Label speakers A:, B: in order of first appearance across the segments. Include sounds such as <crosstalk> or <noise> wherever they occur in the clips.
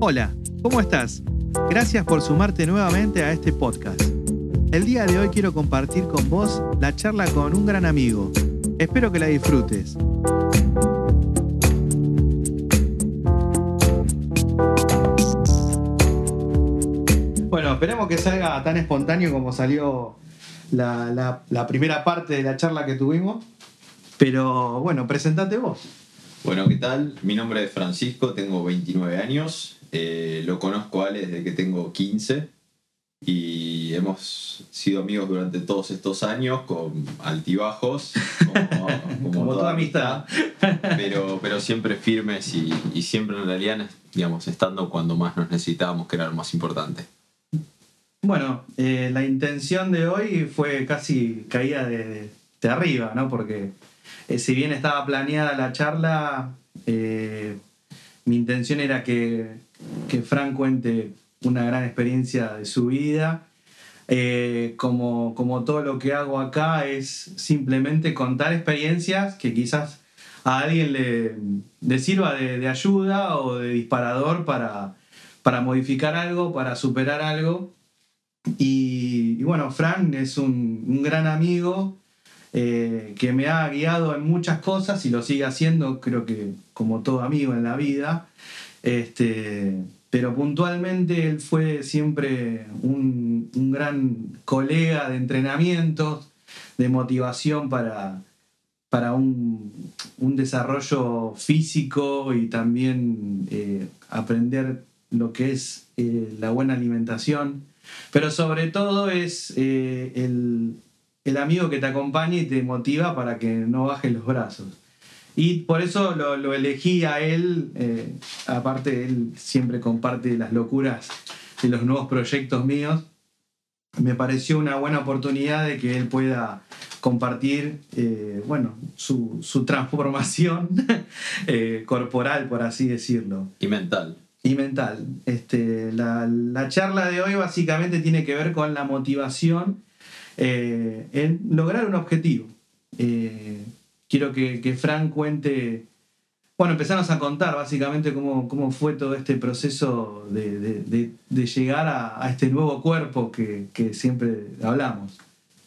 A: Hola, ¿cómo estás? Gracias por sumarte nuevamente a este podcast. El día de hoy quiero compartir con vos la charla con un gran amigo. Espero que la disfrutes. Bueno, esperemos que salga tan espontáneo como salió la, la primera parte de la charla que tuvimos. Pero bueno, presentate vos.
B: Bueno, ¿qué tal? Mi nombre es Francisco, tengo 29 años, eh, lo conozco a Ale desde que tengo 15 y hemos sido amigos durante todos estos años con altibajos,
A: como, <laughs> toda, amistad,
B: pero, pero siempre firmes y, siempre en realidad, digamos, estando cuando más nos necesitábamos, que era lo más importante.
A: Bueno, eh, la intención de hoy fue casi caída de, de arriba, ¿no? Porque eh, si bien estaba planeada la charla, eh, mi intención era que, que, Frank cuente una gran experiencia de su vida. Eh, como, como todo lo que hago acá es simplemente contar experiencias que quizás a alguien le, sirva de, ayuda o de disparador para, para modificar algo, para superar algo. Y, bueno, Frank es un, un gran amigo, eh, que me ha guiado en muchas cosas y lo sigue haciendo, creo que como todo amigo en la vida. Este, pero puntualmente él fue siempre un, gran colega de entrenamientos, de motivación para, para un, desarrollo físico y también eh, aprender lo que es eh, la buena alimentación. Pero sobre todo es el, el amigo que te acompaña y te motiva para que no bajes los brazos. Y por eso lo, elegí a él, eh, aparte él siempre comparte las locuras de los nuevos proyectos míos. Me pareció una buena oportunidad de que él pueda compartir eh, bueno, su, transformación <laughs> eh, corporal, por así decirlo.
B: Y mental.
A: Y mental. Este, la, la charla de hoy básicamente tiene que ver con la motivación eh, en lograr un objetivo. Eh, quiero que, que, Frank cuente, bueno, empezamos a contar básicamente cómo, cómo fue todo este proceso de, llegar a, este nuevo cuerpo que, siempre hablamos.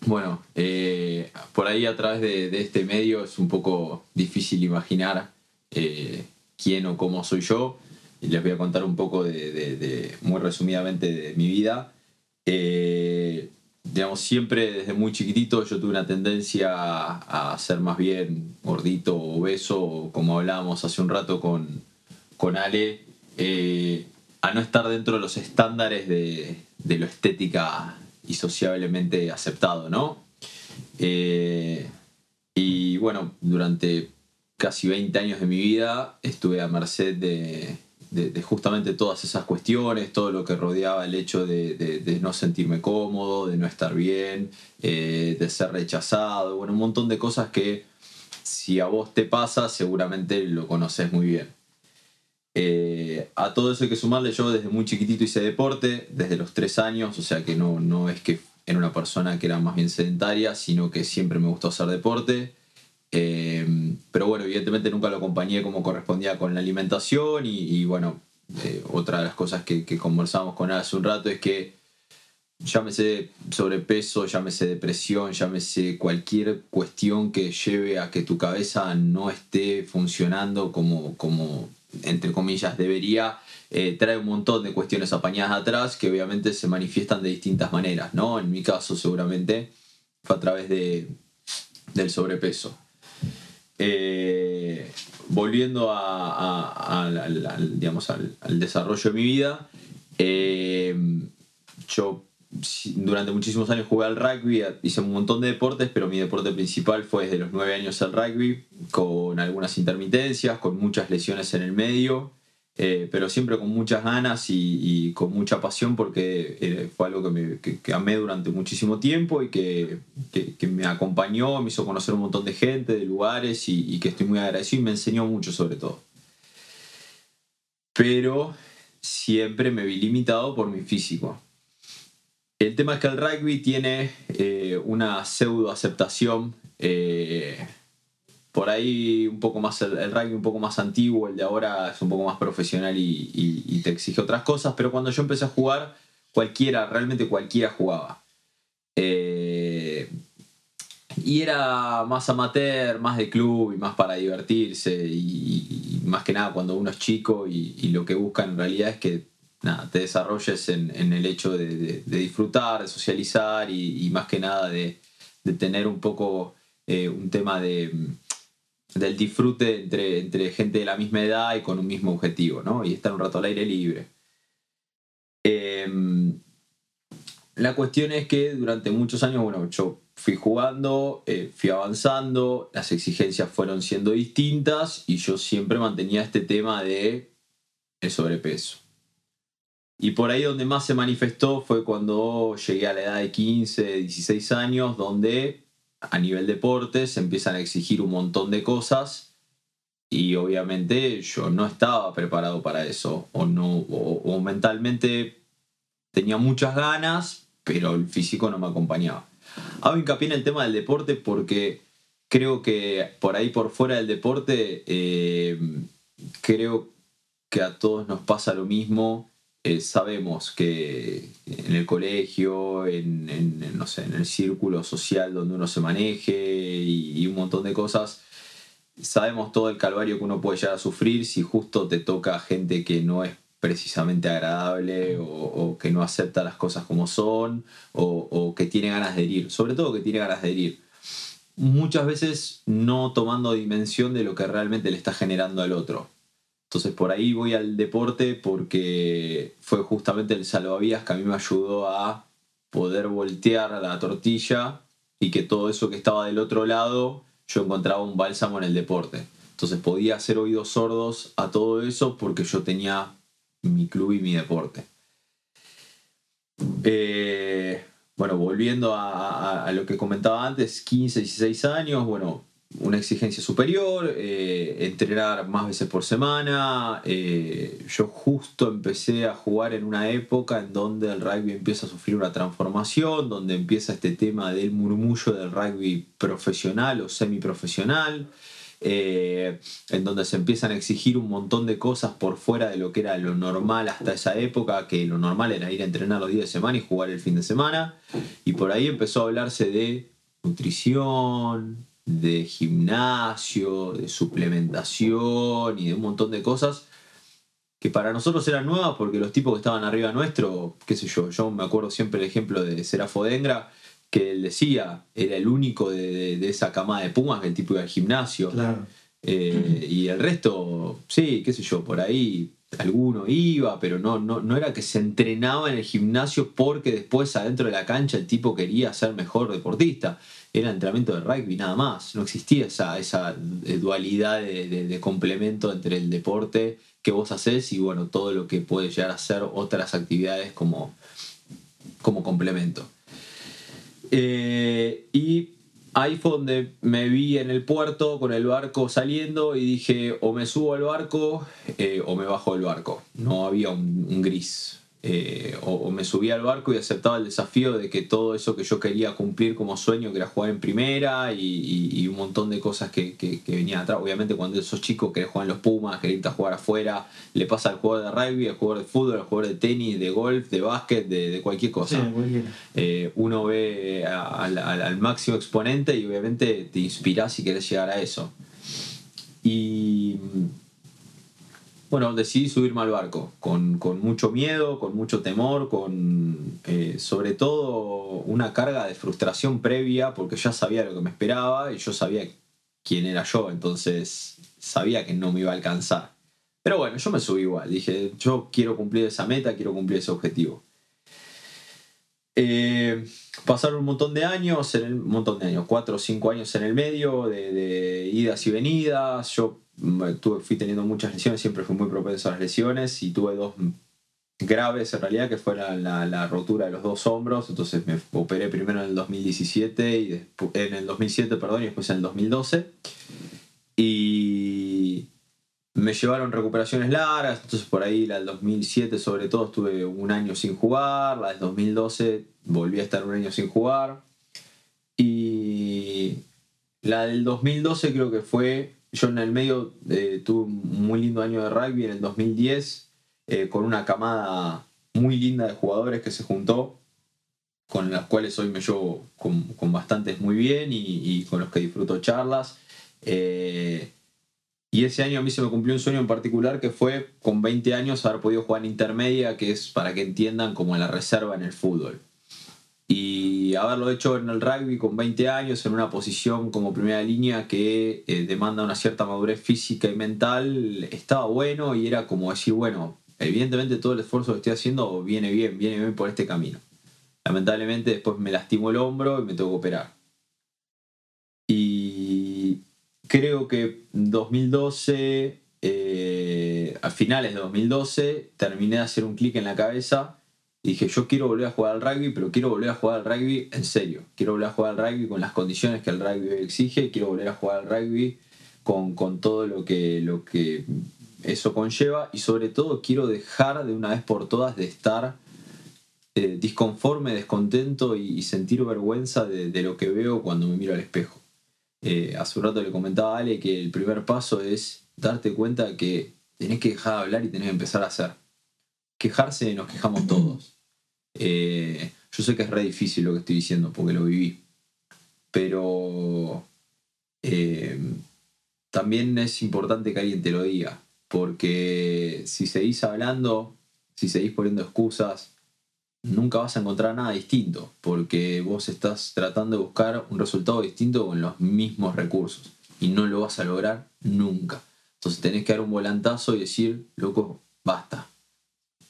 B: Bueno, eh, por ahí a través de, este medio es un poco difícil imaginar quién o cómo soy yo. Y les voy a contar un poco de, muy resumidamente de mi vida digamos, siempre desde muy chiquitito yo tuve una tendencia a, ser más bien gordito, obeso, como hablábamos hace un rato con, con Ale, eh, a no estar dentro de los estándares de, lo estética y sociablemente aceptado, ¿no? Eh, y bueno, durante casi 20 años de mi vida estuve a merced de, de, justamente todas esas cuestiones, todo lo que rodeaba el hecho de, no sentirme cómodo, de no estar bien, eh, de ser rechazado, bueno, un montón de cosas que si a vos te pasa seguramente lo conoces muy bien. Eh, a todo eso hay que sumarle, yo desde muy chiquitito hice deporte, desde los tres años, o sea que no, no es que era una persona que era más bien sedentaria, sino que siempre me gustó hacer deporte. Eh, pero bueno, evidentemente nunca lo acompañé como correspondía con la alimentación y, bueno, eh, otra de las cosas que, conversamos con él hace un rato es que llámese sobrepeso, llámese depresión, llámese cualquier cuestión que lleve a que tu cabeza no esté funcionando como, como entre comillas, debería, eh, trae un montón de cuestiones apañadas atrás que obviamente se manifiestan de distintas maneras, ¿no? En mi caso seguramente fue a través de, del sobrepeso. Eh, volviendo al, digamos, al, desarrollo de mi vida, eh, yo durante muchísimos años jugué al rugby, hice un montón de deportes, pero mi deporte principal fue desde los nueve años el rugby, con algunas intermitencias, con muchas lesiones en el medio. Eh, pero siempre con muchas ganas y, con mucha pasión porque eh, fue algo que, me, amé durante muchísimo tiempo y que, que, me acompañó, me hizo conocer un montón de gente, de lugares y, que estoy muy agradecido y me enseñó mucho sobre todo. Pero siempre me vi limitado por mi físico. El tema es que el rugby tiene eh, una pseudo aceptación por ahí un poco más el, rugby un poco más antiguo, el de ahora es un poco más profesional y, te exige otras cosas, pero cuando yo empecé a jugar, cualquiera, realmente cualquiera jugaba. Eh, y era más amateur, más de club y más para divertirse y, más que nada cuando uno es chico y, lo que busca en realidad es que nada, te desarrolles en, el hecho de, disfrutar, de socializar y, más que nada de, tener un poco eh, un tema de, del disfrute entre, entre gente de la misma edad y con un mismo objetivo, ¿no? Y estar un rato al aire libre. Em, la cuestión es que durante muchos años, bueno, yo fui jugando, eh, fui avanzando, las exigencias fueron siendo distintas y yo siempre mantenía este tema de el sobrepeso. Y por ahí donde más se manifestó fue cuando llegué a la edad de 15, 16 años, donde a nivel deporte se empiezan a exigir un montón de cosas y obviamente yo no estaba preparado para eso o, no, o mentalmente tenía muchas ganas, pero el físico no me acompañaba. Hago hincapié en el tema del deporte porque creo que por ahí por fuera del deporte eh, creo que a todos nos pasa lo mismo. Eh, sabemos que en el colegio, en, no sé, en el círculo social donde uno se maneje y, un montón de cosas, sabemos todo el calvario que uno puede llegar a sufrir si justo te toca gente que no es precisamente agradable o, que no acepta las cosas como son o, que tiene ganas de herir, sobre todo que tiene ganas de herir. Muchas veces no tomando dimensión de lo que realmente le está generando al otro. Entonces por ahí voy al deporte porque fue justamente el salvavidas que a mí me ayudó a poder voltear la tortilla y que todo eso que estaba del otro lado yo encontraba un bálsamo en el deporte. Entonces podía hacer oídos sordos a todo eso porque yo tenía mi club y mi deporte. Eh, bueno, volviendo a, lo que comentaba antes, 15, 16 años, bueno, una exigencia superior, eh, entrenar más veces por semana. Eh, yo justo empecé a jugar en una época en donde el rugby empieza a sufrir una transformación, donde empieza este tema del murmullo del rugby profesional o semiprofesional. Eh, en donde se empiezan a exigir un montón de cosas por fuera de lo que era lo normal hasta esa época, que lo normal era ir a entrenar los días de semana y jugar el fin de semana. Y por ahí empezó a hablarse de nutrición, de gimnasio, de suplementación y de un montón de cosas que para nosotros eran nuevas porque los tipos que estaban arriba nuestro, qué sé yo, yo me acuerdo siempre el ejemplo de Serafo Dengra, que él decía, era el único de, esa camada de Pumas, que el tipo iba al gimnasio. Eh, y el resto, sí, qué sé yo, por ahí alguno iba, pero no, no, no era que se entrenaba en el gimnasio porque después adentro de la cancha el tipo quería ser mejor deportista. Era entrenamiento de rugby nada más. No existía esa, esa dualidad de, de complemento entre el deporte que vos haces y bueno, todo lo que puede llegar a ser otras actividades como, como complemento. Eh, y ahí fue donde me vi en el puerto con el barco saliendo y dije o me subo al barco eh, o me bajo del barco. No había un gris. Eh, o, me subía al barco y aceptaba el desafío de que todo eso que yo quería cumplir como sueño, que era jugar en primera y, un montón de cosas que, que, venían atrás. Obviamente cuando esos chicos querés jugar en los Pumas, querés irte a jugar afuera, le pasa al jugador de rugby, al jugador de fútbol, al jugador de tenis, de golf, de básquet, de, cualquier cosa. Eh, uno ve al, al máximo exponente y obviamente te inspirás si querés llegar a eso. Y bueno, decidí subirme al barco, con, mucho miedo, con mucho temor, con eh, sobre todo una carga de frustración previa, porque ya sabía lo que me esperaba y yo sabía quién era yo, entonces sabía que no me iba a alcanzar. Pero bueno, yo me subí igual, dije, yo quiero cumplir esa meta, quiero cumplir ese objetivo. Eh, pasaron un montón de años, en un montón de años, cuatro o cinco años en el medio, de, de idas y venidas. Yo tuve, fui teniendo muchas lesiones, siempre fui muy propenso a las lesiones y tuve dos graves en realidad, que fue la, la, rotura de los dos hombros, entonces me operé primero en el 2017 y después, en el 2007, perdón, y después en el 2012. Y me llevaron recuperaciones largas, entonces por ahí la del 2007 sobre todo estuve un año sin jugar, la del 2012 volví a estar un año sin jugar. Y La del 2012 creo que fue, yo en el medio eh, tuve un muy lindo año de rugby en el 2010, eh, con una camada muy linda de jugadores que se juntó, con las cuales hoy me llevo con, con bastantes muy bien y, con los que disfruto charlas. Eh, y ese año a mí se me cumplió un sueño en particular que fue con 20 años haber podido jugar en intermedia, que es para que entiendan como la reserva en el fútbol. Y haberlo hecho en el rugby con 20 años, en una posición como primera línea que eh, demanda una cierta madurez física y mental, estaba bueno y era como decir, bueno, evidentemente todo el esfuerzo que estoy haciendo viene bien, viene bien por este camino. Lamentablemente después me lastimó el hombro y me tengo que operar. Y creo que 2012, eh, a finales de 2012, terminé de hacer un clic en la cabeza dije, yo quiero volver a jugar al rugby, pero quiero volver a jugar al rugby en serio. Quiero volver a jugar al rugby con las condiciones que el rugby exige, quiero volver a jugar al rugby con, con todo lo que, lo que eso conlleva y sobre todo quiero dejar de una vez por todas de estar eh, disconforme, descontento y, sentir vergüenza de, lo que veo cuando me miro al espejo. Eh, hace un rato le comentaba a Ale que el primer paso es darte cuenta que tenés que dejar de hablar y tenés que empezar a hacer quejarse nos quejamos todos. Eh, yo sé que es re difícil lo que estoy diciendo porque lo viví. Pero eh, también es importante que alguien te lo diga. Porque si seguís hablando, si seguís poniendo excusas, nunca vas a encontrar nada distinto. Porque vos estás tratando de buscar un resultado distinto con los mismos recursos. Y no lo vas a lograr nunca. Entonces tenés que dar un volantazo y decir, loco, basta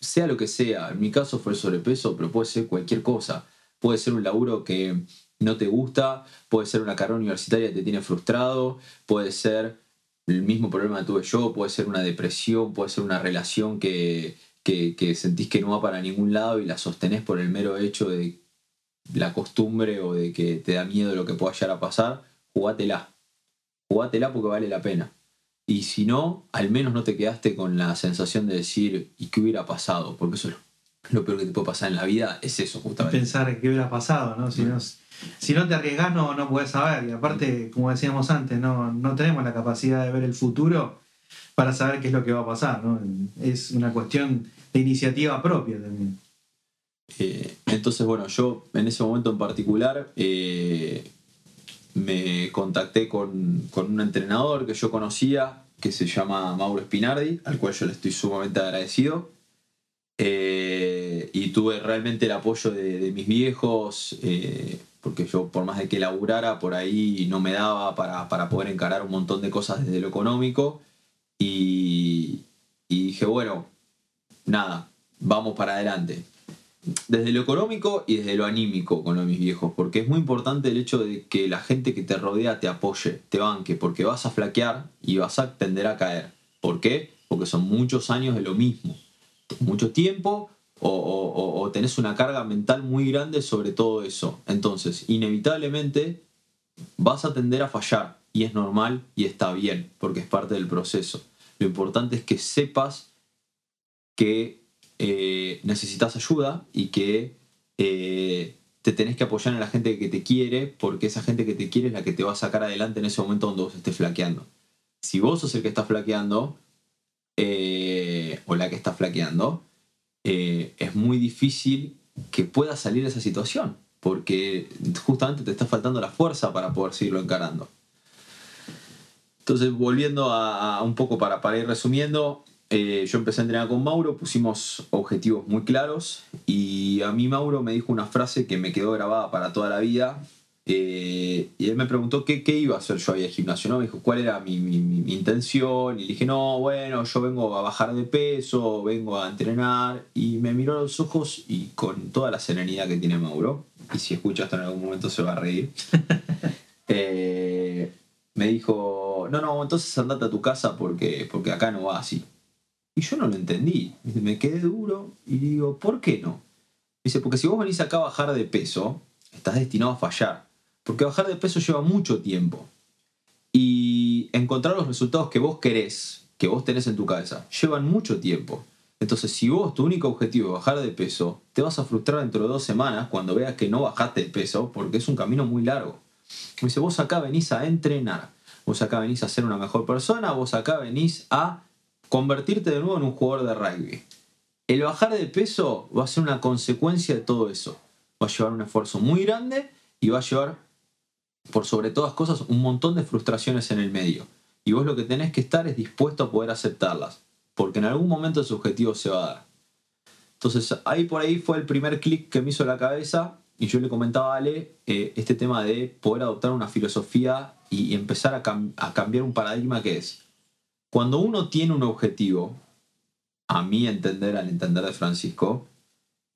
B: sea lo que sea, en mi caso fue el sobrepeso, pero puede ser cualquier cosa. Puede ser un laburo que no te gusta, puede ser una carrera universitaria que te tiene frustrado, puede ser el mismo problema que tuve yo, puede ser una depresión, puede ser una relación que, que, sentís que no va para ningún lado y la sostenés por el mero hecho de la costumbre o de que te da miedo lo que pueda llegar a pasar, jugátela. Jugátela porque vale la pena. Y si no, al menos no te quedaste con la sensación de decir, ¿y qué hubiera pasado? Porque eso es lo peor que te puede pasar en la vida, es eso justamente.
A: Pensar qué hubiera pasado, ¿no? Si, no, si no te arriesgas no, no puedes saber. Y aparte, como decíamos antes, no, no tenemos la capacidad de ver el futuro para saber qué es lo que va a pasar, ¿no? Es una cuestión de iniciativa propia también.
B: Eh, entonces, bueno, yo en ese momento en particular eh, me contacté con, con, un entrenador que yo conocía, que se llama Mauro Spinardi, al cual yo le estoy sumamente agradecido. Eh, y tuve realmente el apoyo de, mis viejos, eh, porque yo por más de que laburara por ahí no me daba para, para, poder encarar un montón de cosas desde lo económico. Y, y dije, bueno, nada, vamos para adelante desde lo económico y desde lo anímico con lo de mis viejos, porque es muy importante el hecho de que la gente que te rodea te apoye, te banque, porque vas a flaquear y vas a tender a caer. ¿Por qué? Porque son muchos años de lo mismo, mucho tiempo o, tenés una carga mental muy grande sobre todo eso. Entonces, inevitablemente vas a tender a fallar y es normal y está bien, porque es parte del proceso. Lo importante es que sepas que eh, necesitas ayuda y que eh, te tenés que apoyar en la gente que te quiere, porque esa gente que te quiere es la que te va a sacar adelante en ese momento donde vos estés flaqueando. Si vos sos el que está flaqueando, eh, o la que está flaqueando, es muy difícil que puedas salir de esa situación, porque justamente te está faltando la fuerza para poder seguirlo encarando. Entonces, volviendo a, un poco para, para ir resumiendo, eh, yo empecé a entrenar con Mauro, pusimos objetivos muy claros y a mí Mauro me dijo una frase que me quedó grabada para toda la vida. Eh, y él me preguntó qué, qué, iba a hacer yo ahí al gimnasio, ¿no? Me dijo cuál era mi, mi, intención y le dije, no, bueno, yo vengo a bajar de peso, vengo a entrenar y me miró a los ojos y con toda la serenidad que tiene Mauro, y si escucha esto en algún momento se va a reír, <laughs> eh, me dijo, no, no, entonces andate a tu casa porque, porque acá no va así. Y yo no lo entendí. Me quedé duro y digo, ¿por qué no? Dice, porque si vos venís acá a bajar de peso, estás destinado a fallar. Porque bajar de peso lleva mucho tiempo. Y encontrar los resultados que vos querés, que vos tenés en tu cabeza, llevan mucho tiempo. Entonces, si vos tu único objetivo es bajar de peso, te vas a frustrar dentro de dos semanas cuando veas que no bajaste el peso, porque es un camino muy largo. Me dice, vos acá venís a entrenar, vos acá venís a ser una mejor persona, vos acá venís a convertirte de nuevo en un jugador de rugby. El bajar de peso va a ser una consecuencia de todo eso. Va a llevar un esfuerzo muy grande y va a llevar, por sobre todas cosas, un montón de frustraciones en el medio. Y vos lo que tenés que estar es dispuesto a poder aceptarlas, porque en algún momento ese objetivo se va a dar. Entonces ahí por ahí fue el primer clic que me hizo la cabeza y yo le comentaba a Ale eh, este tema de poder adoptar una filosofía y empezar a, a cambiar un paradigma que es, cuando uno tiene un objetivo, a mi entender, al entender de Francisco,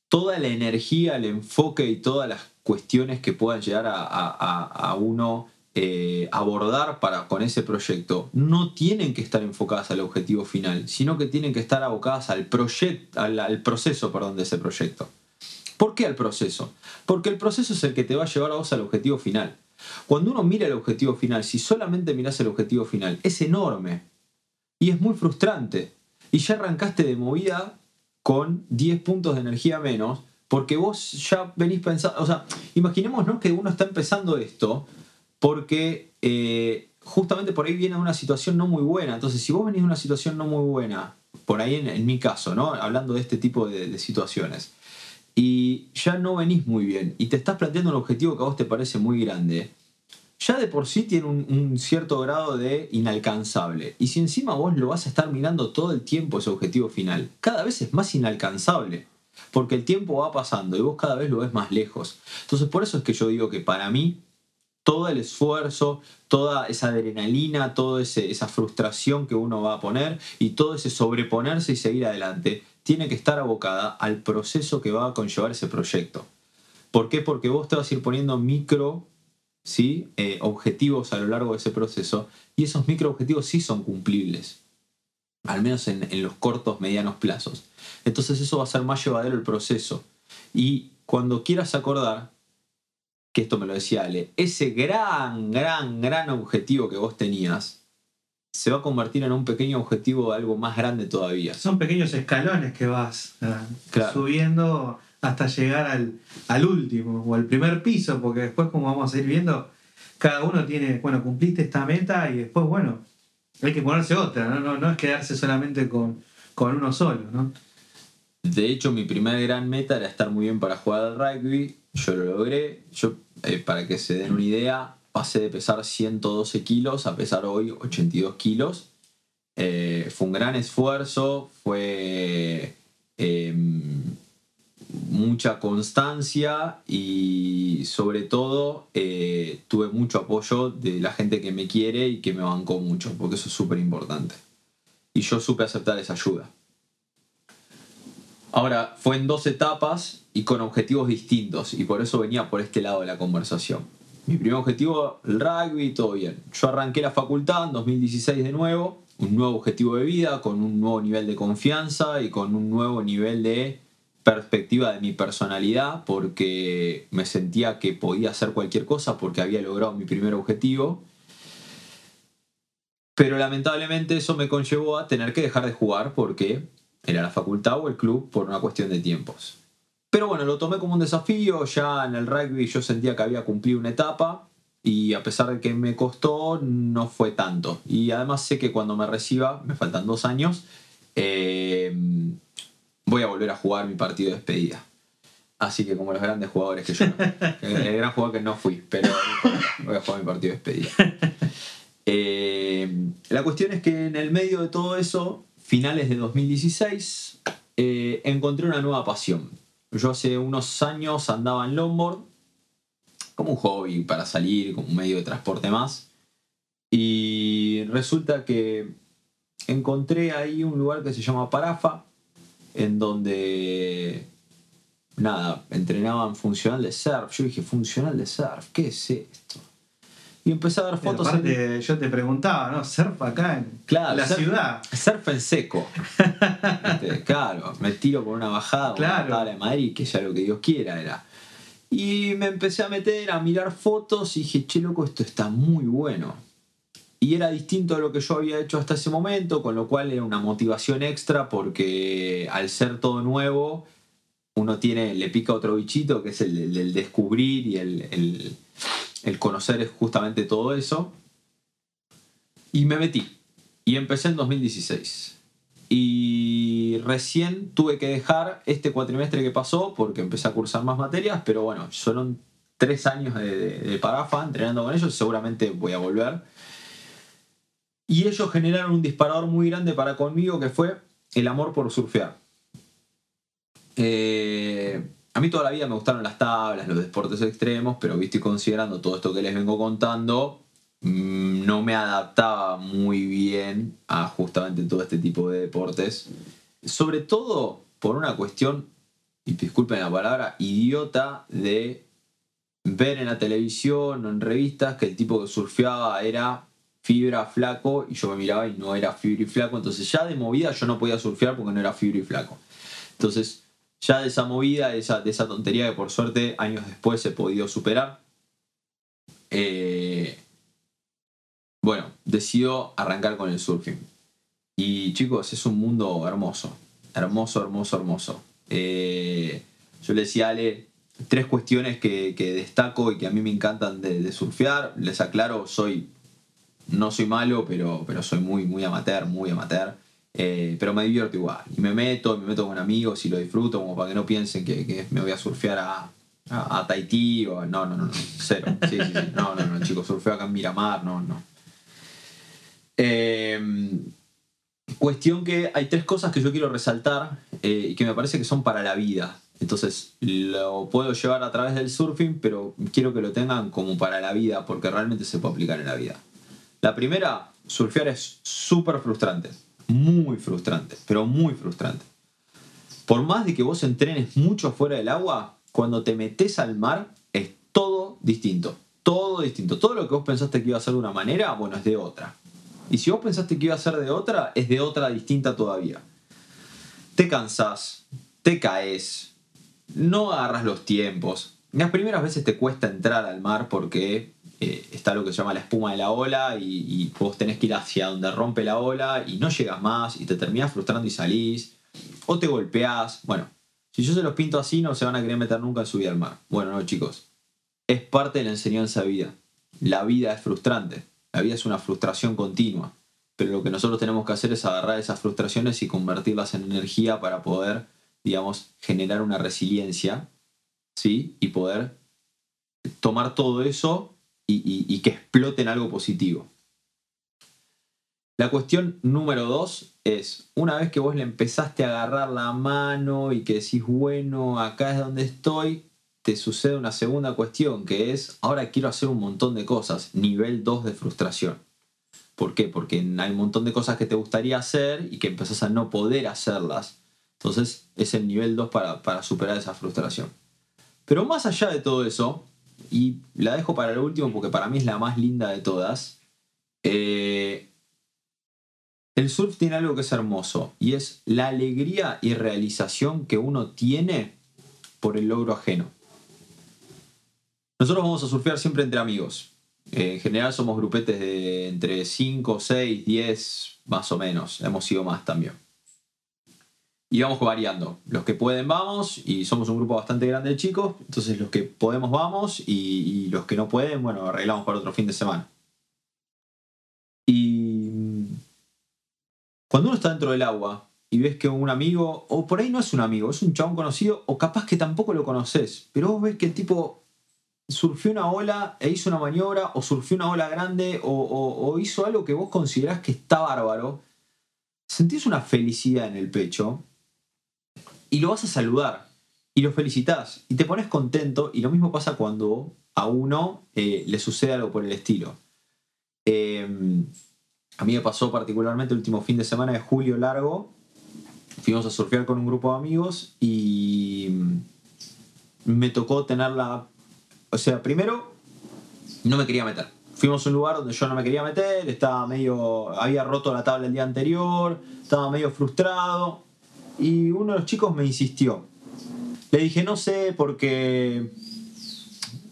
B: toda la energía, el enfoque y todas las cuestiones que puedan llegar a, uno eh, abordar para, con ese proyecto no tienen que estar enfocadas al objetivo final, sino que tienen que estar abocadas al, proyecto, al, proceso perdón, de ese proyecto. ¿Por qué al proceso? Porque el proceso es el que te va a llevar a vos al objetivo final. Cuando uno mira el objetivo final, si solamente miras el objetivo final, es enorme y es muy frustrante. Y ya arrancaste de movida con 10 puntos de energía menos, porque vos ya venís pensando, o sea, imaginémonos que uno está empezando esto porque eh, justamente por ahí viene una situación no muy buena. Entonces, si vos venís de una situación no muy buena, por ahí en, mi caso, ¿no? Hablando de este tipo de, de, situaciones, y ya no venís muy bien, y te estás planteando un objetivo que a vos te parece muy grande, ya de por sí tiene un, cierto grado de inalcanzable. Y si encima vos lo vas a estar mirando todo el tiempo ese objetivo final, cada vez es más inalcanzable. Porque el tiempo va pasando y vos cada vez lo ves más lejos. Entonces por eso es que yo digo que para mí todo el esfuerzo, toda esa adrenalina, toda esa frustración que uno va a poner y todo ese sobreponerse y seguir adelante, tiene que estar abocada al proceso que va a conllevar ese proyecto. ¿Por qué? Porque vos te vas a ir poniendo micro ¿sí? Eh, objetivos a lo largo de ese proceso y esos microobjetivos sí son cumplibles, al menos en, los cortos, medianos plazos. Entonces eso va a ser más llevadero el proceso. Y cuando quieras acordar, que esto me lo decía Ale, ese gran, gran, gran objetivo que vos tenías, se va a convertir en un pequeño objetivo algo más grande todavía.
A: Son pequeños escalones que vas eh, subiendo hasta llegar al, último o al primer piso, porque después, como vamos a ir viendo, cada uno tiene, bueno, cumpliste esta meta y después, bueno, hay que ponerse otra, no, no, es quedarse solamente con, con uno solo, ¿no?
B: De hecho, mi primera gran meta era estar muy bien para jugar al rugby. Yo lo logré. Yo, eh, para que se den una idea, pasé de pesar 112 kilos a pesar hoy 82 kilos. Eh, fue un gran esfuerzo, fue em, mucha constancia y sobre todo eh, tuve mucho apoyo de la gente que me quiere y que me bancó mucho, porque eso es súper importante. Y yo supe aceptar esa ayuda. Ahora, fue en dos etapas y con objetivos distintos, y por eso venía por este lado de la conversación. Mi primer objetivo, el rugby, todo bien. Yo arranqué la facultad en 2016 de nuevo, un nuevo objetivo de vida, con un nuevo nivel de confianza y con un nuevo nivel de perspectiva de mi personalidad porque me sentía que podía hacer cualquier cosa porque había logrado mi primer objetivo. Pero lamentablemente eso me conllevó a tener que dejar de jugar porque era la facultad o el club por una cuestión de tiempos. Pero bueno, lo tomé como un desafío, ya en el rugby yo sentía que había cumplido una etapa y a pesar de que me costó, no fue tanto. Y además sé que cuando me reciba, me faltan dos años, eh, voy a volver a jugar mi partido de despedida. Así que como los grandes jugadores que yo <laughs> El gran jugador que no fui, pero voy a jugar mi partido de despedida. <laughs> Eh, la cuestión es que en el medio de todo eso, finales de 2016, eh, encontré una nueva pasión. Yo hace unos años andaba en longboard como un hobby para salir, como un medio de transporte más. Y resulta que encontré ahí un lugar que se llama Parafa, en donde, nada, entrenaban funcional de surf. Yo dije, funcional de surf, ¿qué es esto? Y empecé a dar fotos.
A: Yo te preguntaba, ¿no? Surf acá en la ciudad.
B: Surf en seco. Este, <laughs> claro, me tiro por una bajada, claro. una tabla de Madrid, que ya lo que Dios quiera era. Y me empecé a meter a mirar fotos y dije, che, loco, esto está muy bueno y era distinto a lo que yo había hecho hasta ese momento, con lo cual era una motivación extra porque al ser todo nuevo, uno tiene, le pica otro bichito que es el del descubrir y el, el conocer justamente todo eso. Y me metí. Y empecé en 2016. Y recién tuve que dejar este cuatrimestre que pasó porque empecé a cursar más materias, pero bueno, fueron tres años de, de, parafa entrenando con ellos, seguramente voy a volver. Y ellos generaron un disparador muy grande para conmigo que fue el amor por surfear. Eh, a mí toda la vida me gustaron las tablas, los deportes extremos, pero visto y considerando todo esto que les vengo contando, mm, no me adaptaba muy bien a justamente todo este tipo de deportes. Sobre todo por una cuestión, y disculpen la palabra, idiota de ver en la televisión o en revistas que el tipo que surfeaba era fibra flaco y yo me miraba y no era fibra y flaco. Entonces ya de movida yo no podía surfear porque no era fibra y flaco. Entonces ya de esa movida, de esa, de esa tontería que por suerte años después he podido superar, eh, bueno, decido arrancar con el surfing. Y chicos, es un mundo hermoso, hermoso, hermoso, hermoso. Eh, yo le decía a Ale tres cuestiones que, destaco y que a mí me encantan de, surfear. Les aclaro, soy, no soy malo, pero, pero soy muy, muy amateur, muy amateur. Eh, pero me divierto igual. Y me meto, me meto con amigos y lo disfruto, como para que no piensen que, me voy a surfear a, a, Tahití o. No, no, no, no. Cero. No, no, no, chicos, surfeo acá en Miramar, no, no. Eh, cuestión que hay tres cosas que yo quiero resaltar eh, y que me parece que son para la vida. Entonces lo puedo llevar a través del surfing, pero quiero que lo tengan como para la vida, porque realmente se puede aplicar en la vida. La primera, surfear es súper frustrante muy frustrante, pero muy frustrante. Por más de que vos entrenes mucho fuera del agua, cuando te metes al mar es todo distinto. Todo distinto. Todo lo que vos pensaste que iba a ser de una manera, bueno, es de otra. Y si vos pensaste que iba a ser de otra, es de otra distinta todavía. Te cansás, te caes, no agarras los tiempos. Las primeras veces te cuesta entrar al mar porque eh, está lo que se llama la espuma de la ola y, vos tenés que ir hacia donde rompe la ola y no llegas más y te terminás frustrando y salís o te golpeás. Bueno, si yo se los pinto así no se van a querer meter nunca en su vida al mar. Bueno, no chicos, es parte de la enseñanza de vida. La vida es frustrante, la vida es una frustración continua, pero lo que nosotros tenemos que hacer es agarrar esas frustraciones y convertirlas en energía para poder, digamos, generar una resiliencia, ¿sí? Y poder tomar todo eso y, que explote en algo positivo. La cuestión número dos es, una vez que vos le empezaste a agarrar la mano y que decís, bueno, acá es donde estoy, te sucede una segunda cuestión, que es, ahora quiero hacer un montón de cosas, nivel 2 de frustración. ¿Por qué? Porque hay un montón de cosas que te gustaría hacer y que empezás a no poder hacerlas. Entonces es el nivel 2 para, para superar esa frustración. Pero más allá de todo eso, y la dejo para el último porque para mí es la más linda de todas. Eh, el surf tiene algo que es hermoso y es la alegría y realización que uno tiene por el logro ajeno. Nosotros vamos a surfear siempre entre amigos. Eh, en general somos grupetes de entre 5, 6, 10, más o menos. Hemos sido más también y vamos variando. Los que pueden vamos y somos un grupo bastante grande de chicos, entonces los que podemos vamos y, los que no pueden, bueno, arreglamos para otro fin de semana. Y cuando uno está dentro del agua y ves que un amigo, o por ahí no es un amigo, es un chabón conocido, o capaz que tampoco lo conoces, pero vos ves que el tipo surfió una ola e hizo una maniobra, o surfió una ola grande, o, o hizo algo que vos considerás que está bárbaro, sentís una felicidad en el pecho y lo vas a saludar y lo felicitas y te pones contento y lo mismo pasa cuando a uno eh, le sucede algo por el estilo. Em, a mí me pasó particularmente el último fin de semana de julio largo. Fuimos a surfear con un grupo de amigos y me tocó tener la... O sea, primero no me quería meter. Fuimos a un lugar donde yo no me quería meter, estaba medio... había roto la tabla el día anterior, estaba medio frustrado y uno de los chicos me insistió. Le dije, no sé, porque.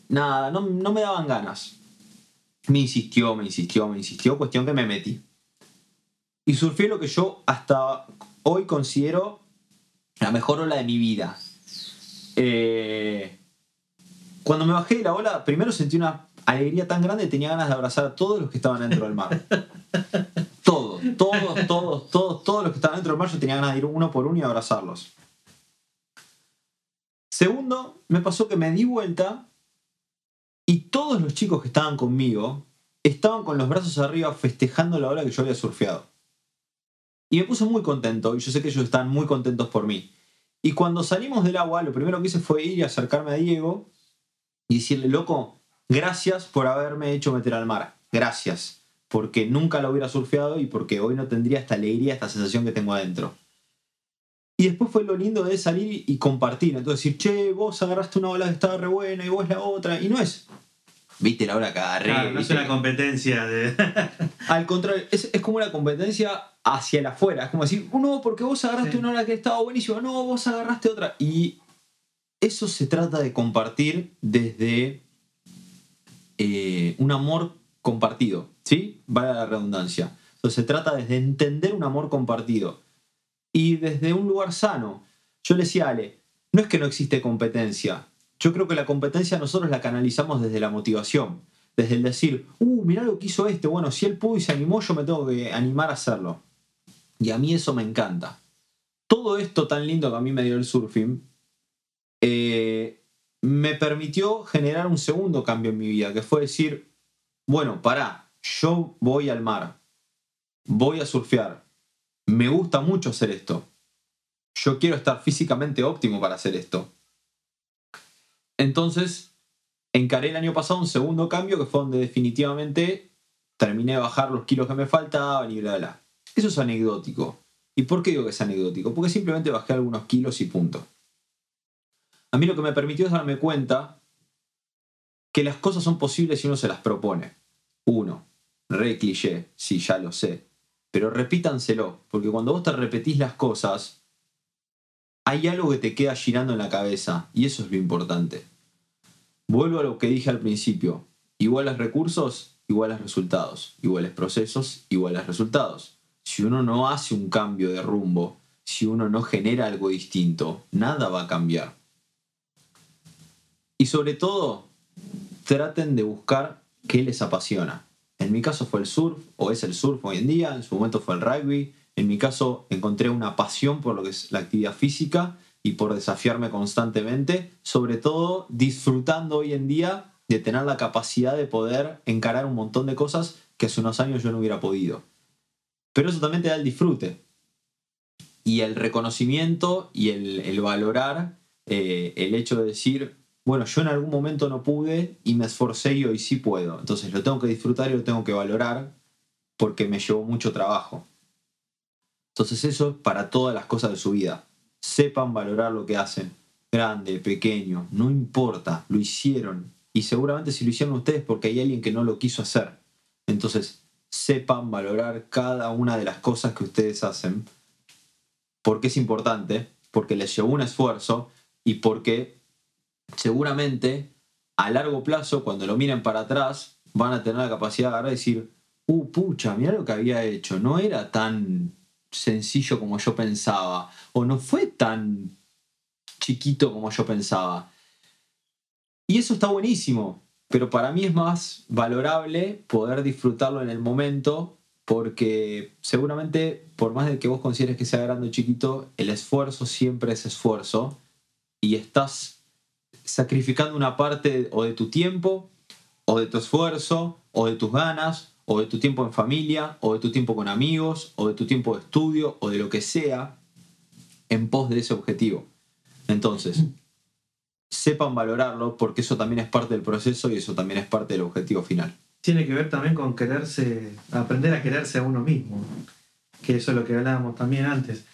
B: Nada, no, me daban ganas. Me insistió, me insistió, me insistió, cuestión que me metí. Y surfé lo que yo hasta hoy considero la mejor ola de mi vida. Eh, cuando me bajé de la ola, primero sentí una alegría tan grande tenía ganas de abrazar a todos los que estaban dentro del mar. <laughs> todos, todos, todos, todos, todos los que estaban dentro del mar, yo tenía ganas de ir uno por uno y abrazarlos. Segundo, me pasó que me di vuelta y todos los chicos que estaban conmigo estaban con los brazos arriba festejando la hora que yo había surfeado. Y me puse muy contento, y yo sé que ellos están muy contentos por mí. Y cuando salimos del agua, lo primero que hice fue ir y acercarme a Diego y decirle, loco, gracias por haberme hecho meter al mar. Gracias. Porque nunca lo hubiera surfeado y porque hoy no tendría esta alegría, esta sensación que tengo adentro. Y después fue lo lindo de salir y compartir. Entonces decir, che, vos agarraste una ola que estaba re buena y vos la otra. Y no es, viste la hora que agarré.
A: Claro, no es una competencia de. <laughs> <laughs>
B: Al contrario, es, es como una competencia hacia el afuera. Es como decir, "Oh, no, porque vos agarraste
A: Sí.
B: una hora que estaba buenísima, no, vos agarraste otra. Y eso se trata de compartir desde eh, un amor compartido, ¿sí? Vale la redundancia. Entonces se trata desde entender un amor compartido. Y desde un lugar sano. Yo le decía a Ale, no es que no existe competencia. Yo creo que la competencia nosotros la canalizamos desde la motivación. Desde el decir, uh, mirá lo que hizo este. Bueno, si él pudo y se animó, yo me tengo que animar a hacerlo. Y a mí eso me encanta. Todo esto tan lindo que a mí me dio el surfing, eh, me permitió generar un segundo cambio en mi vida, que fue decir, bueno, pará, yo voy al mar, voy a surfear, me gusta mucho hacer esto, yo quiero estar físicamente óptimo para hacer esto. Entonces, encaré el año pasado un segundo cambio que fue donde definitivamente terminé de bajar los kilos que me faltaban y bla, bla. Eso es anecdótico. ¿Y por qué digo que es anecdótico? Porque simplemente bajé algunos kilos y punto. A mí lo que me permitió es darme cuenta que las cosas son posibles si uno se las propone. Uno, re cliché, sí, ya lo sé. Pero repítanselo, porque cuando vos te repetís las cosas, hay algo que te queda girando en la cabeza, y eso es lo importante. Vuelvo a lo que dije al principio. Iguales recursos, iguales resultados. Iguales procesos, iguales resultados. Si uno no hace un cambio de rumbo, si uno no genera algo distinto, nada va a cambiar. Y sobre todo, traten de buscar qué les apasiona. En mi caso fue el surf, o es el surf hoy en día, en su momento fue el rugby. En mi caso encontré una pasión por lo que es la actividad física y por desafiarme constantemente, sobre todo disfrutando hoy en día de tener la capacidad de poder encarar un montón de cosas que hace unos años yo no hubiera podido. Pero eso también te da el disfrute y el reconocimiento y el, valorar eh, el hecho de decir, bueno, yo en algún momento no pude y me esforcé y hoy sí puedo. Entonces lo tengo que disfrutar y lo tengo que valorar porque me llevó mucho trabajo. Entonces eso es para todas las cosas de su vida. Sepan valorar lo que hacen. Grande, pequeño, no importa, lo hicieron. Y seguramente si lo hicieron ustedes porque hay alguien que no lo quiso hacer. Entonces sepan valorar cada una de las cosas que ustedes hacen. Porque es importante, porque les llevó un esfuerzo y porque seguramente a largo plazo, cuando lo miren para atrás, van a tener la capacidad de agarrar y decir, uh, pucha, mira lo que había hecho, no era tan sencillo como yo pensaba, o no fue tan chiquito como yo pensaba. Y eso está buenísimo, pero para mí es más valorable poder disfrutarlo en el momento, porque seguramente, por más de que vos consideres que sea grande o chiquito, el esfuerzo siempre es esfuerzo, y estás sacrificando una parte o de tu tiempo, o de tu esfuerzo, o de tus ganas, o de tu tiempo en familia, o de tu tiempo con amigos, o de tu tiempo de estudio, o de lo que sea, en pos de ese objetivo. Entonces, sepan valorarlo porque eso también es parte del proceso y eso también es parte del objetivo final.
A: Tiene que ver también con quererse, aprender a quererse a uno mismo, que eso es lo que hablábamos también antes.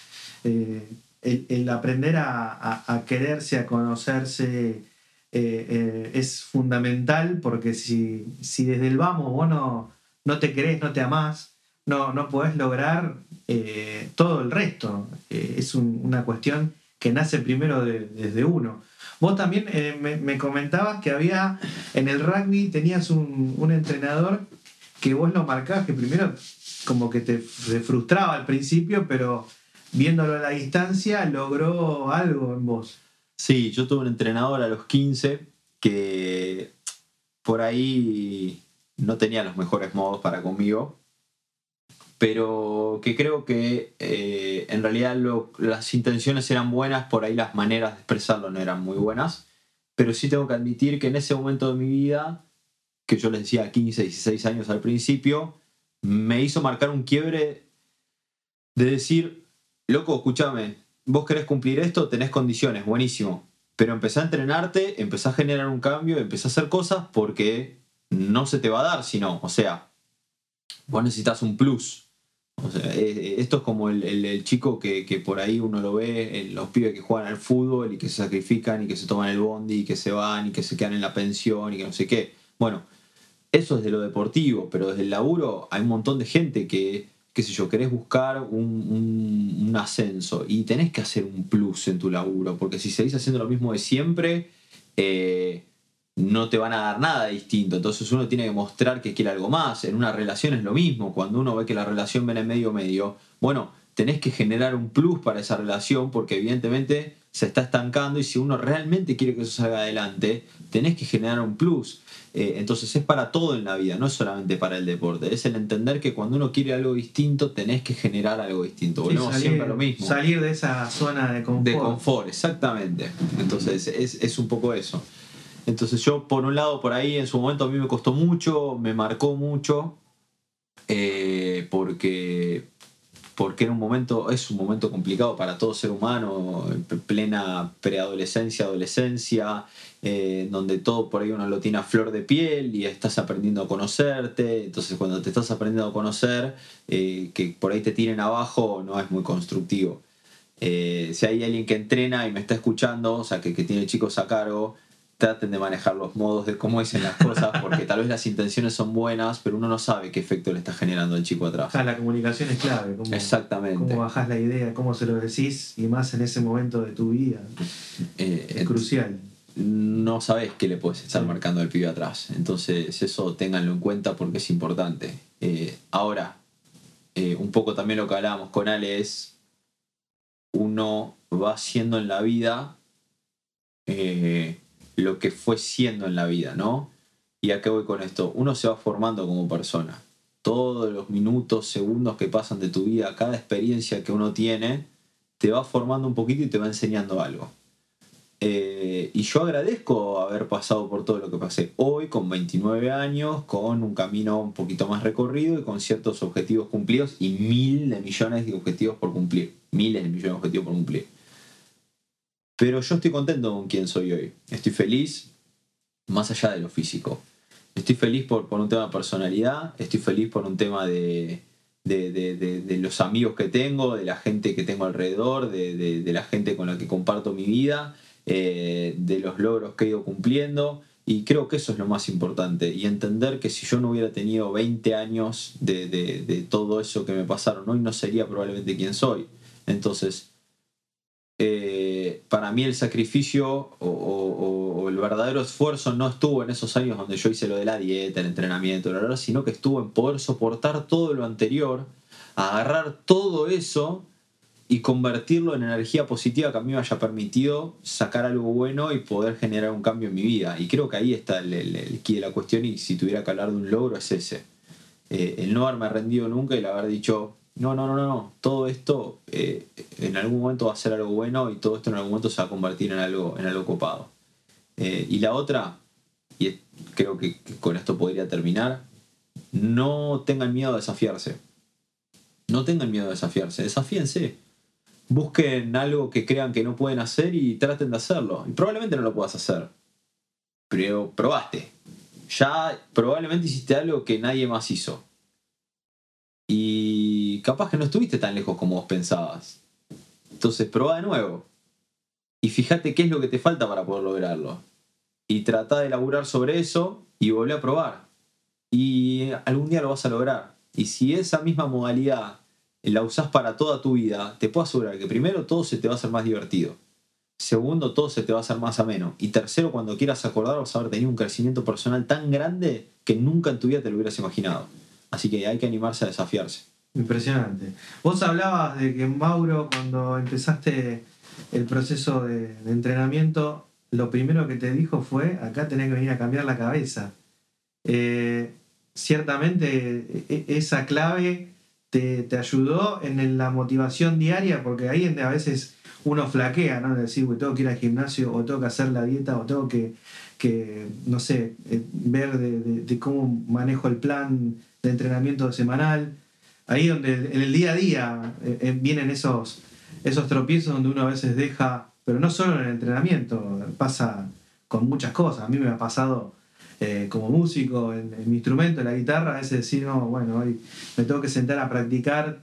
A: Eh, el, el aprender a, a- a quererse, a conocerse, eh, eh, es fundamental porque si, si desde el vamos vos no, te querés, no te amás, no, no podés lograr eh, todo el resto. Es un- una cuestión que nace primero de- desde uno. Vos también me, me comentabas que había en el rugby tenías un, un entrenador que vos lo marcabas, que primero como que te frustraba al principio, pero viéndolo a la distancia logró algo en vos.
B: Sí, yo tuve un entrenador a los 15 que por ahí no tenía los mejores modos para conmigo, pero que creo que eh, en realidad las intenciones eran buenas, por ahí las maneras de expresarlo no eran muy buenas, pero sí tengo que admitir que en ese momento de mi vida, que yo les decía 15, 16 años al principio, me hizo marcar un quiebre de decir, loco, escúchame, vos querés cumplir esto, tenés condiciones, buenísimo, pero empezá a entrenarte, empezá a generar un cambio, empezá a hacer cosas porque no se te va a dar, sino, o sea, vos necesitas un plus. O sea, eh, eh, esto es como el, chico que, por ahí uno lo ve, los pibes que juegan al fútbol y que se sacrifican y que se toman el bondi y que se van y que se quedan en la pensión y que no sé qué. Bueno, eso es de lo deportivo, pero desde el laburo hay un montón de gente que, qué sé yo, querés buscar un, ascenso y tenés que hacer un plus en tu laburo, porque si seguís haciendo lo mismo de siempre, eh, no te van a dar nada distinto. Entonces uno tiene que mostrar que quiere algo más. En una relación es lo mismo. Cuando uno ve que la relación viene medio medio, bueno, tenés que generar un plus para esa relación porque evidentemente se está estancando y si uno realmente quiere que eso salga adelante, tenés que generar un plus. Eh, entonces es para todo en la vida, no es solamente para el deporte. Es el entender que cuando uno quiere algo distinto, tenés que generar algo distinto. Volvemos siempre a lo mismo.
A: Salir de esa zona de confort.
B: De confort, exactamente. Entonces es, un poco eso. Entonces yo, por un lado, por ahí en su momento a mí me costó mucho, me marcó mucho, eh, porque porque era un momento, es un momento complicado para todo ser humano, en plena preadolescencia, adolescencia, eh, donde todo por ahí uno lo tiene a flor de piel y estás aprendiendo a conocerte, entonces cuando te estás aprendiendo a conocer, eh, que por ahí te tiren abajo no es muy constructivo. Eh, si hay alguien que entrena y me está escuchando, o sea, que, que tiene chicos a cargo, traten de manejar los modos de cómo dicen las cosas, porque tal vez las intenciones son buenas, pero uno no sabe qué efecto le está generando al chico atrás.
A: la comunicación es clave. Cómo,
B: Exactamente.
A: Cómo bajás la idea, cómo se lo decís, y más en ese momento de tu vida. Eh, es crucial.
B: No sabes qué le puedes estar marcando al pibe atrás. Entonces, eso ténganlo en cuenta porque es importante. Eh, ahora, eh, un poco también lo que hablábamos con Ale es. Uno va haciendo en la vida lo que fue siendo en la vida, ¿no? ¿Y a qué voy con esto? Uno se va formando como persona. Todos los minutos, segundos que pasan de tu vida, cada experiencia que uno tiene, te va formando un poquito y te va enseñando algo. Eh, y yo agradezco haber pasado por todo lo que pasé hoy, con 29 años, con un camino un poquito más recorrido y con ciertos objetivos cumplidos y mil de millones de objetivos por cumplir. Miles de millones de objetivos por cumplir. Pero yo estoy contento con quien soy hoy. Estoy feliz más allá de lo físico. Estoy feliz por, por un tema de personalidad, estoy feliz por un tema de, de, los amigos que tengo, de la gente que tengo alrededor, de, la gente con la que comparto mi vida, eh, de los logros que he ido cumpliendo. Y creo que eso es lo más importante. Y entender que si yo no hubiera tenido 20 años de, todo eso que me pasaron hoy, no sería probablemente quien soy. Entonces, eh, para mí el sacrificio o, el verdadero esfuerzo no estuvo en esos años donde yo hice lo de la dieta, el entrenamiento, sino que estuvo en poder soportar todo lo anterior, agarrar todo eso y convertirlo en energía positiva que a mí me haya permitido sacar algo bueno y poder generar un cambio en mi vida. Y creo que ahí está el, el, de la cuestión y si tuviera que hablar de un logro es ese. Eh, el no haberme rendido nunca y el haber dicho, no, no, no, no. Todo esto eh, en algún momento va a ser algo bueno y todo esto en algún momento se va a convertir en algo, en algo copado. Eh, y la otra, y creo que, con esto podría terminar, no tengan miedo a desafiarse. No tengan miedo a desafiarse, desafíense. Busquen algo que crean que no pueden hacer y traten de hacerlo. Y probablemente no lo puedas hacer. Pero probaste. Ya probablemente hiciste algo que nadie más hizo. Y capaz que no estuviste tan lejos como vos pensabas. Entonces probá de nuevo. Y fíjate qué es lo que te falta para poder lograrlo. Y trata de laburar sobre eso y volver a probar. Y algún día lo vas a lograr. Y si esa misma modalidad la usás para toda tu vida, te puedo asegurar que primero todo se te va a hacer más divertido. Segundo, todo se te va a hacer más ameno. Y tercero, cuando quieras acordar, vas a haber tenido un crecimiento personal tan grande que nunca en tu vida te lo hubieras imaginado. Así que hay que animarse a desafiarse.
A: Impresionante. Vos hablabas de que Mauro, cuando empezaste el proceso de, entrenamiento, lo primero que te dijo fue, acá tenés que venir a cambiar la cabeza. eh, ciertamente e- e- esa clave te, te ayudó en la motivación diaria, porque ahí a veces uno flaquea, ¿no? De decir, "Uy, tengo que ir al gimnasio, o tengo que hacer la dieta, o tengo que, que no sé, eh, ver de- de cómo manejo el plan de entrenamiento semanal. Ahí donde en el día a día eh, eh, vienen esos, esos tropiezos donde uno a veces deja, pero no solo en el entrenamiento, pasa con muchas cosas. A mí me ha pasado eh, como músico en, en mi instrumento, la guitarra, a veces decir, no, bueno, hoy me tengo que sentar a practicar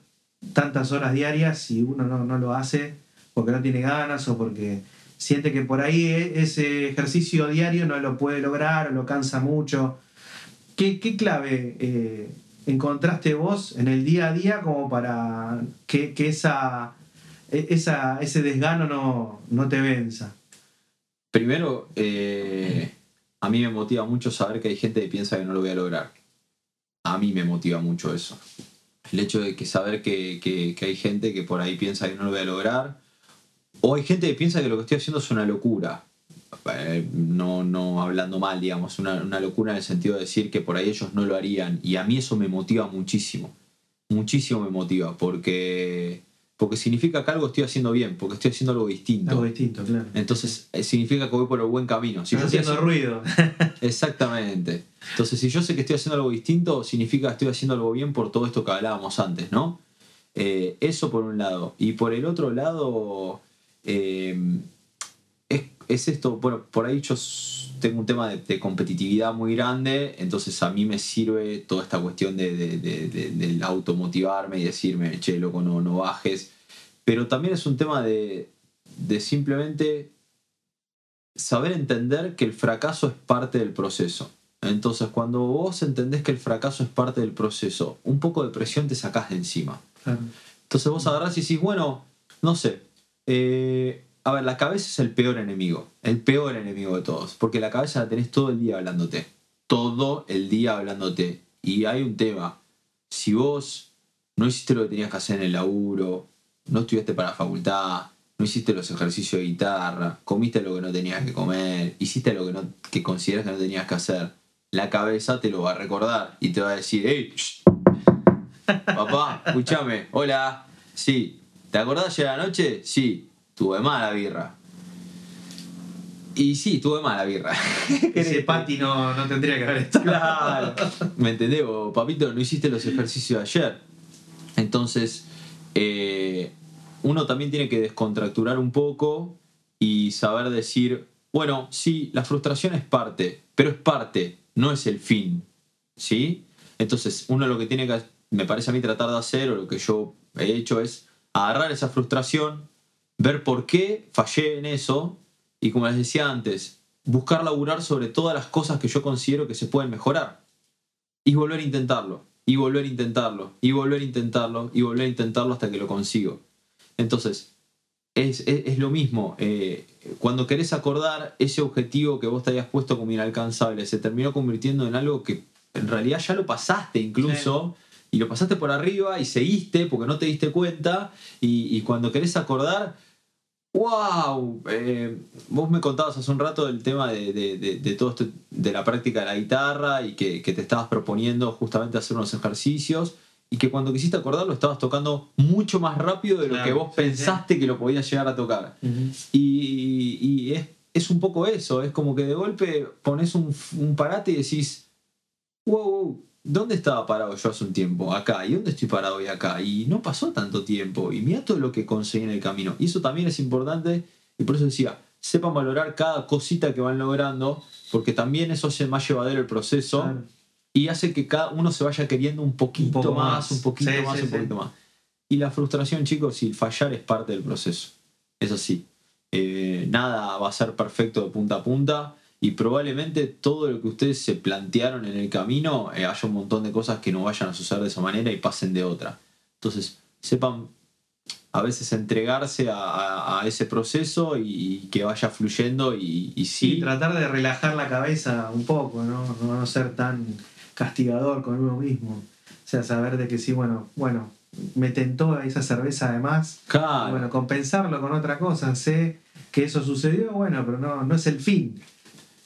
A: tantas horas diarias y uno no, no lo hace porque no tiene ganas o porque siente que por ahí e- ese ejercicio diario no lo puede lograr o lo cansa mucho. ¿Qué, qué clave eh, encontraste vos en el día a día como para que, que esa, e- esa, ese desgano no, no te venza?
B: Primero, eh, a mí me motiva mucho saber que hay gente que piensa que no lo voy a lograr. A mí me motiva mucho eso. El hecho de que saber que, que- que hay gente que por ahí piensa que no lo voy a lograr. O hay gente que piensa que lo que estoy haciendo es una locura. Eh, no, no hablando mal, digamos, una, una locura en el sentido de decir que por ahí ellos no lo harían. Y a mí eso me motiva muchísimo. Muchísimo me motiva. Porque, porque significa que algo estoy haciendo bien, porque estoy haciendo algo distinto.
A: Algo distinto, claro.
B: Entonces eh, significa que voy por el buen camino. Si
A: Estás
B: yo estoy
A: haciendo
B: haciendo-
A: ruido. <laughs>
B: Exactamente. Entonces, si yo sé que estoy haciendo algo distinto, significa que estoy haciendo algo bien por todo esto que hablábamos antes, ¿no? Eh, eso por un lado. Y por el otro lado, eh, es, es esto, bueno, por ahí yo tengo un tema de, de competitividad muy grande, entonces a mí me sirve toda esta cuestión de, de- de- de- del automotivarme y decirme, che, loco, no, no bajes. Pero también es un tema de, de simplemente saber entender que el fracaso es parte del proceso. Entonces, cuando vos entendés que el fracaso es parte del proceso, un poco de presión te sacás de encima.
A: Claro.
B: Entonces vos agarrás y decís, bueno, no sé. eh, a ver, la cabeza es el peor enemigo. El peor enemigo de todos. Porque la cabeza la tenés todo el día hablándote. Todo el día hablándote. Y hay un tema. Si vos no hiciste lo que tenías que hacer en el laburo, no estudiaste para la facultad, no hiciste los ejercicios de guitarra, comiste lo que no tenías que comer, hiciste lo que, no, que consideras que no tenías que hacer, la cabeza te lo va a recordar y te va a decir, hey, Papá, escúchame. Hola. Sí. ¿Te acordás a la noche? Sí. Tuve mala birra. Y sí, tuve mala birra. <laughs>
A: Ese Pati no, no tendría que haber estado.
B: Claro. ¿Me entendés? vos, papito, no hiciste los ejercicios ayer. Entonces, eh, uno también tiene que descontracturar un poco y saber decir, bueno, sí, la frustración es parte, pero es parte, no es el fin. ¿Sí? Entonces, uno lo que tiene que, me parece a mí, tratar de hacer, o lo que yo he hecho, es agarrar esa frustración, ver por qué fallé en eso, y como les decía antes, buscar laburar sobre todas las cosas que yo considero que se pueden mejorar. Y volver a intentarlo, y volver a intentarlo, y volver a intentarlo, y volver a intentarlo hasta que lo consigo. Entonces, es, es- es lo mismo. eh, cuando querés acordar ese objetivo que vos te habías puesto como inalcanzable, se terminó convirtiendo en algo que en realidad ya lo pasaste incluso. Y lo pasaste por arriba y seguiste porque no te diste cuenta. Y, y cuando querés acordar, ¡Wow! Eh, vos me contabas hace un rato del tema de, de- de- de todo esto, de la práctica de la guitarra y que, que te estabas proponiendo justamente hacer unos ejercicios y que cuando quisiste acordarlo estabas tocando mucho más rápido de lo
A: Claro,
B: que vos
A: sí,
B: pensaste que lo podías llegar a tocar. Y es, es un poco eso, es como que de golpe pones un, un parate y decís, wow, wow, ¿dónde estaba parado yo hace un tiempo? Acá, ¿y dónde estoy parado hoy acá? Y no pasó tanto tiempo, y mira todo lo que conseguí en el camino. Y eso también es importante, y por eso decía, sepan valorar cada cosita que van logrando, porque también eso hace más llevadero el proceso
A: Claro.
B: y hace que cada uno se vaya queriendo un poquito más,
A: más.
B: un poquito
A: Sí,
B: más,
A: sí,
B: un
A: sí.
B: poquito más. Y la frustración, chicos, el fallar es parte del proceso. Es así. Eh, nada va a ser perfecto de punta a punta y probablemente todo lo que ustedes se plantearon en el camino eh, haya un montón de cosas que no vayan a suceder de esa manera y pasen de otra. Entonces, sepan a veces entregarse a, a- a ese proceso y, y que vaya fluyendo y, y
A: Sí,
B: sí,
A: tratar de relajar la cabeza un poco, ¿no? No, no ser tan castigador con uno mismo. O sea, saber de que sí, bueno, bueno, me tentó esa cerveza además.
B: claro,
A: Bueno, compensarlo con otra cosa. Sé que eso sucedió, bueno, pero no, no es el fin.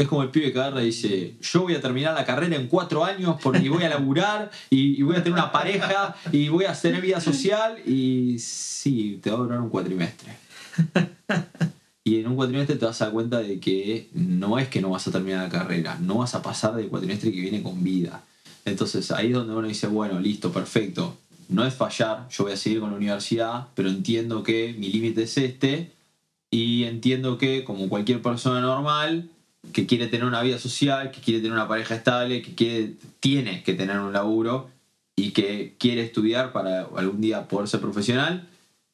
B: Es como el pibe que agarra y dice, yo voy a terminar la carrera en cuatro años porque voy a laburar y, voy a tener una pareja y voy a tener vida social y sí, te va a durar un cuatrimestre. <laughs> Y en un cuatrimestre te vas a dar cuenta de que no es que no vas a terminar la carrera, no vas a pasar del cuatrimestre que viene con vida. Entonces ahí es donde uno dice, bueno, listo, perfecto. No es fallar, yo voy a seguir con la universidad, pero entiendo que mi límite es este y entiendo que como cualquier persona normal que quiere tener una vida social, que quiere tener una pareja estable, que quiere, tiene que tener un laburo y que quiere estudiar para algún día poder ser profesional,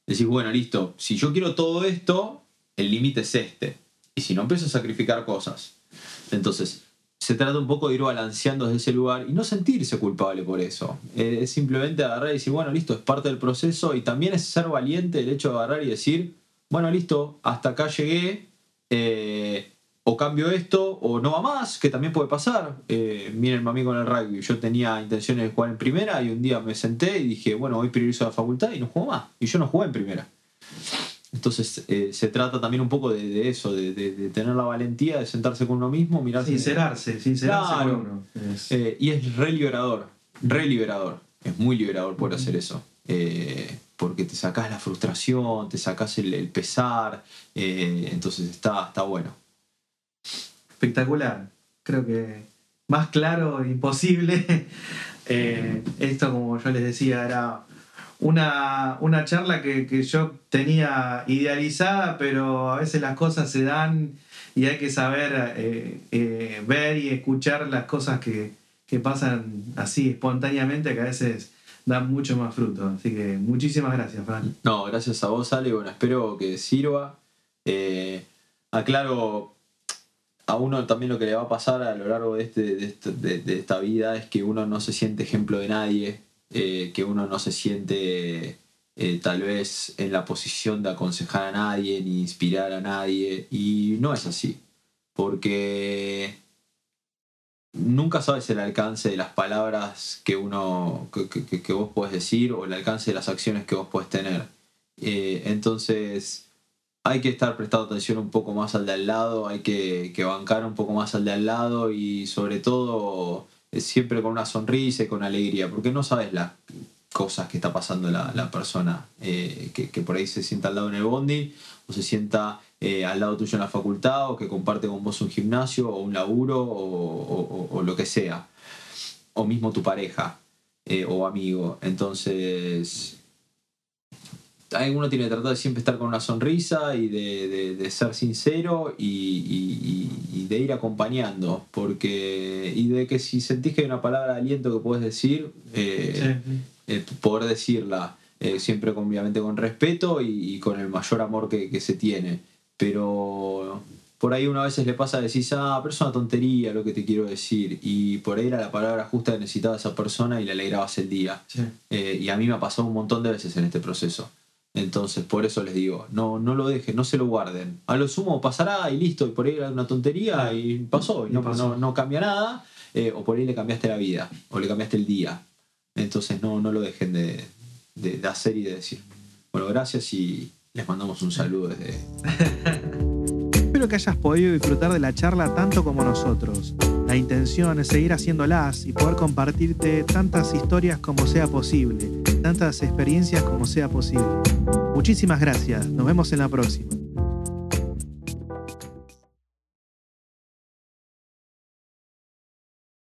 B: decís, bueno, listo, si yo quiero todo esto, el límite es este. Y si no, empiezo a sacrificar cosas. Entonces, se trata un poco de ir balanceando desde ese lugar y no sentirse culpable por eso. Eh, es simplemente agarrar y decir, bueno, listo, es parte del proceso y también es ser valiente el hecho de agarrar y decir, bueno, listo, hasta acá llegué, eh, o cambio esto, o no va más, que también puede pasar. Eh, miren, amigo con el rugby, yo tenía intenciones de jugar en primera y un día me senté y dije, bueno, hoy priorizo la facultad y no juego más. Y yo no jugué en primera. Entonces eh, se trata también un poco de, eso, de, tener la valentía de sentarse con uno mismo, mirarse.
A: Sincerarse, sincerarse con uno.
B: Eh, y es re liberador, re liberador. Es muy liberador poder hacer eso. Eh, porque te sacas la frustración, te sacas el, pesar, entonces está, está bueno.
A: Espectacular. Creo que más claro imposible. <laughs> esto, como yo les decía, era una, una charla que, yo tenía idealizada, pero a veces las cosas se dan y hay que saber eh, eh, ver y escuchar las cosas que, pasan así espontáneamente, que a veces dan mucho más fruto. Así que muchísimas gracias, Fran.
B: No, gracias a vos, Ale. Bueno, espero que sirva. Eh, aclaro a uno también lo que le va a pasar a lo largo de, este, de, este, esta vida es que uno no se siente ejemplo de nadie eh, que uno no se siente eh, tal vez en la posición de aconsejar a nadie ni inspirar a nadie. Y no es así, porque nunca sabes el alcance de las palabras que uno que, vos puedes decir o el alcance de las acciones que vos puedes tener. Eh, entonces hay que estar prestando atención un poco más al de al lado, hay que, que bancar un poco más al de al lado y sobre todo siempre con una sonrisa y con alegría, porque no sabes las cosas que está pasando la, persona eh, que, por ahí se sienta al lado en el bondi o se sienta eh, al lado tuyo en la facultad o que comparte con vos un gimnasio o un laburo o, lo que sea, o mismo tu pareja eh, o amigo. Entonces, uno tiene que tratar de siempre estar con una sonrisa y de, ser sincero y, de ir acompañando. Porque, y de que si sentís que hay una palabra de aliento que puedes decir, eh, eh, poder decirla. Eh, siempre obviamente con respeto y, con el mayor amor que, se tiene. Pero por ahí una veces le pasa a decir, ah, pero es una tontería lo que te quiero decir. Y por ahí era la palabra justa que necesitaba esa persona y le alegrabas el día. y a mí me ha pasado un montón de veces en este proceso. Entonces, por eso les digo, no, no lo dejen, no se lo guarden. A lo sumo pasará y listo, y por ahí era una tontería y pasó, y no, no, cambia nada, eh, o por ahí le cambiaste la vida, o le cambiaste el día. Entonces, no, no lo dejen de, de, hacer y de decir. Bueno, gracias y les mandamos un saludo desde... <laughs>
A: Espero que hayas podido disfrutar de la charla tanto como nosotros. La intención es seguir haciéndolas y poder compartirte tantas historias como sea posible tantas experiencias como sea posible. Muchísimas gracias, nos vemos en la próxima.